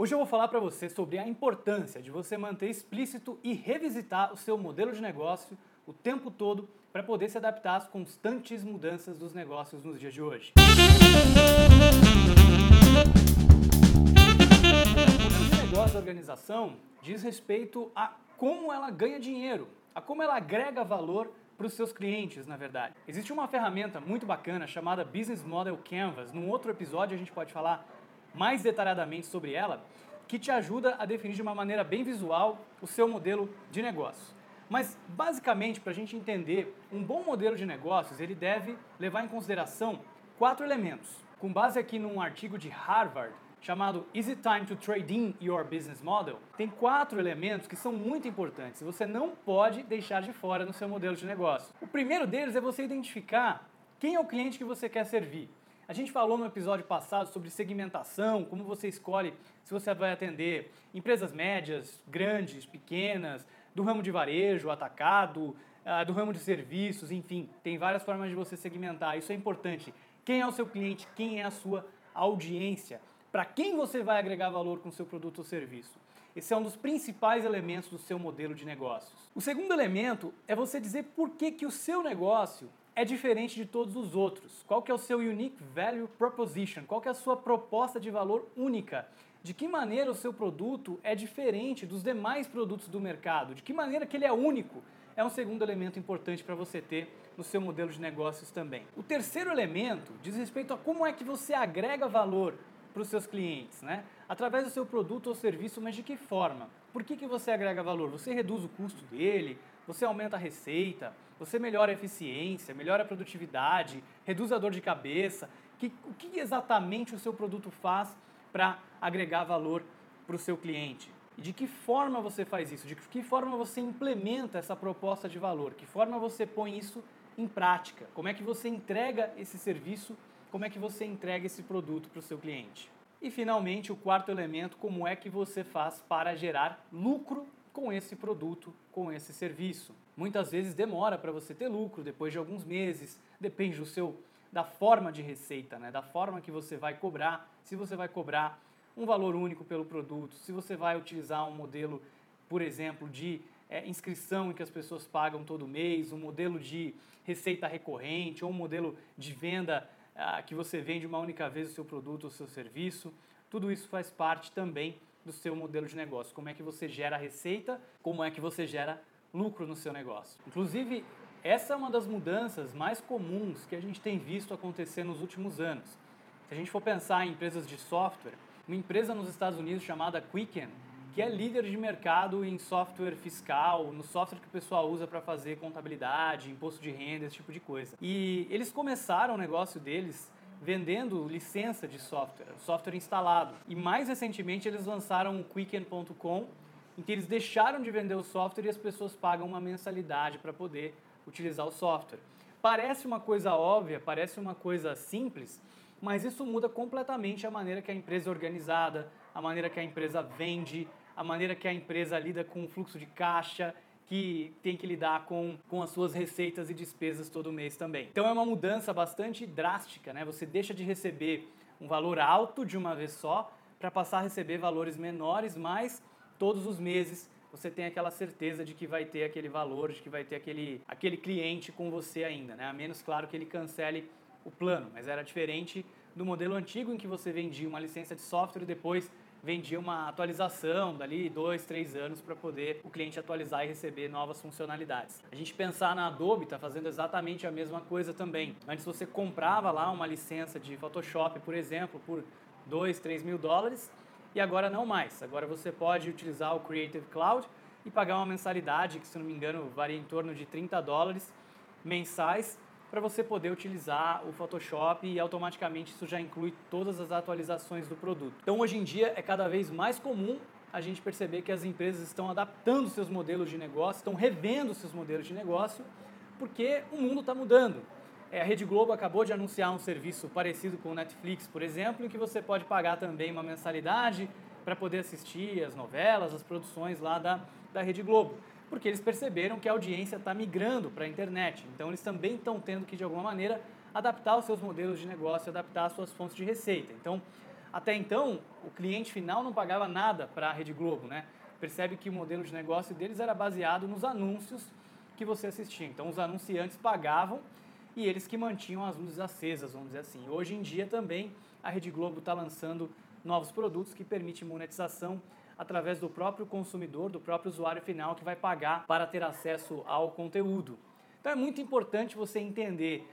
Hoje eu vou falar para você sobre a importância de você manter explícito e revisitar o seu modelo de negócio o tempo todo para poder se adaptar às constantes mudanças dos negócios nos dias de hoje. O modelo de negócio da organização diz respeito a como ela ganha dinheiro, a como ela agrega valor para os seus clientes, na verdade. Existe uma ferramenta muito bacana chamada Business Model Canvas. Num outro episódio a gente pode falar mais detalhadamente sobre ela, que te ajuda a definir de uma maneira bem visual o seu modelo de negócio. Mas, basicamente, para a gente entender um bom modelo de negócios, ele deve levar em consideração quatro elementos. Com base aqui num artigo de Harvard chamado Is it time to trade in your business model? Tem quatro elementos que são muito importantes e você não pode deixar de fora no seu modelo de negócio. O primeiro deles é você identificar quem é o cliente que você quer servir. A gente falou no episódio passado sobre segmentação, como você escolhe se você vai atender empresas médias, grandes, pequenas, do ramo de varejo, atacado, uh, do ramo de serviços, enfim, tem várias formas de você segmentar. Isso é importante. Quem é o seu cliente? Quem é a sua audiência? Para quem você vai agregar valor com o seu produto ou serviço? Esse é um dos principais elementos do seu modelo de negócios. O segundo elemento é você dizer por que, que o seu negócio é diferente de todos os outros. Qual que é o seu unique value proposition? Qual que é a sua proposta de valor única? de que maneira o seu produto é diferente dos demais produtos do mercado, de que maneira que ele é único, é um segundo elemento importante para você ter no seu modelo de negócios também. O terceiro elemento diz respeito a como é que você agrega valor para os seus clientes, né? Através do seu produto ou serviço, mas de que forma? Por que, que você agrega valor? Você reduz o custo dele, você aumenta a receita, você melhora a eficiência, melhora a produtividade, reduz a dor de cabeça. Que, o que exatamente o seu produto faz para agregar valor para o seu cliente. E de que forma você faz isso? De que forma você implementa essa proposta de valor? Que forma você põe isso em prática? Como é que você entrega esse serviço? Como é que você entrega esse produto para o seu cliente? E finalmente, o quarto elemento, como é que você faz para gerar lucro com esse produto, com esse serviço? Muitas vezes demora para você ter lucro, depois de alguns meses, depende do seu da forma de receita, né? da forma que você vai cobrar, se você vai cobrar um valor único pelo produto, se você vai utilizar um modelo, por exemplo, de é, inscrição em que as pessoas pagam todo mês, um modelo de receita recorrente ou um modelo de venda ah, que você vende uma única vez o seu produto ou seu serviço. Tudo isso faz parte também do seu modelo de negócio. Como é que você gera receita, como é que você gera lucro no seu negócio. Inclusive, essa é uma das mudanças mais comuns que a gente tem visto acontecer nos últimos anos. Se a gente for pensar em empresas de software, uma empresa nos Estados Unidos chamada Quicken, que é líder de mercado em software fiscal, no software que o pessoal usa para fazer contabilidade, imposto de renda, esse tipo de coisa. E eles começaram o negócio deles vendendo licença de software, software instalado. E mais recentemente eles lançaram o Quicken.com, em que eles deixaram de vender o software e as pessoas pagam uma mensalidade para poder utilizar o software. Parece uma coisa óbvia, parece uma coisa simples, mas isso muda completamente a maneira que a empresa é organizada, a maneira que a empresa vende, a maneira que a empresa lida com o fluxo de caixa, que tem que lidar com, com as suas receitas e despesas todo mês também. Então é uma mudança bastante drástica, né? Você deixa de receber um valor alto de uma vez só para passar a receber valores menores, mas todos os meses você tem aquela certeza de que vai ter aquele valor, de que vai ter aquele, aquele cliente com você ainda, né? A menos, claro, que ele cancele o plano, mas era diferente do modelo antigo em que você vendia uma licença de software e depois vendia uma atualização dali dois, três anos para poder o cliente atualizar e receber novas funcionalidades. A gente pensar na Adobe está fazendo exatamente a mesma coisa também. Antes você comprava lá uma licença de Photoshop, por exemplo, por dois, três mil dólares e agora não mais. Agora você pode utilizar o Creative Cloud e pagar uma mensalidade, que se não me engano varia em torno de 30 dólares mensais, para você poder utilizar o Photoshop e automaticamente isso já inclui todas as atualizações do produto. Então hoje em dia é cada vez mais comum a gente perceber que as empresas estão adaptando seus modelos de negócio, estão revendo seus modelos de negócio, porque o mundo está mudando. É, a Rede Globo acabou de anunciar um serviço parecido com o Netflix, por exemplo, em que você pode pagar também uma mensalidade para poder assistir as novelas, as produções lá da, da Rede Globo. Porque eles perceberam que a audiência está migrando para a internet. Então, eles também estão tendo que, de alguma maneira, adaptar os seus modelos de negócio, adaptar as suas fontes de receita. Então, Até então, o cliente final não pagava nada para a Rede Globo, né? Percebe que o modelo de negócio deles era baseado nos anúncios que você assistia. Então, os anunciantes pagavam e eles que mantinham as luzes acesas, vamos dizer assim. Hoje em dia também a Rede Globo está lançando novos produtos que permitem monetização através do próprio consumidor, do próprio usuário final que vai pagar para ter acesso ao conteúdo. Então é muito importante você entender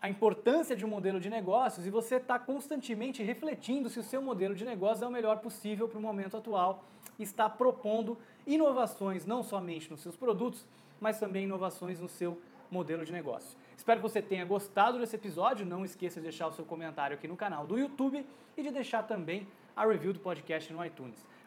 a importância de um modelo de negócios e você está constantemente refletindo se o seu modelo de negócio é o melhor possível para o momento atual está propondo inovações não somente nos seus produtos, mas também inovações no seu modelo de negócio. Espero que você tenha gostado desse episódio. Não esqueça de deixar o seu comentário aqui no canal do YouTube e de deixar também a review do podcast no iTunes.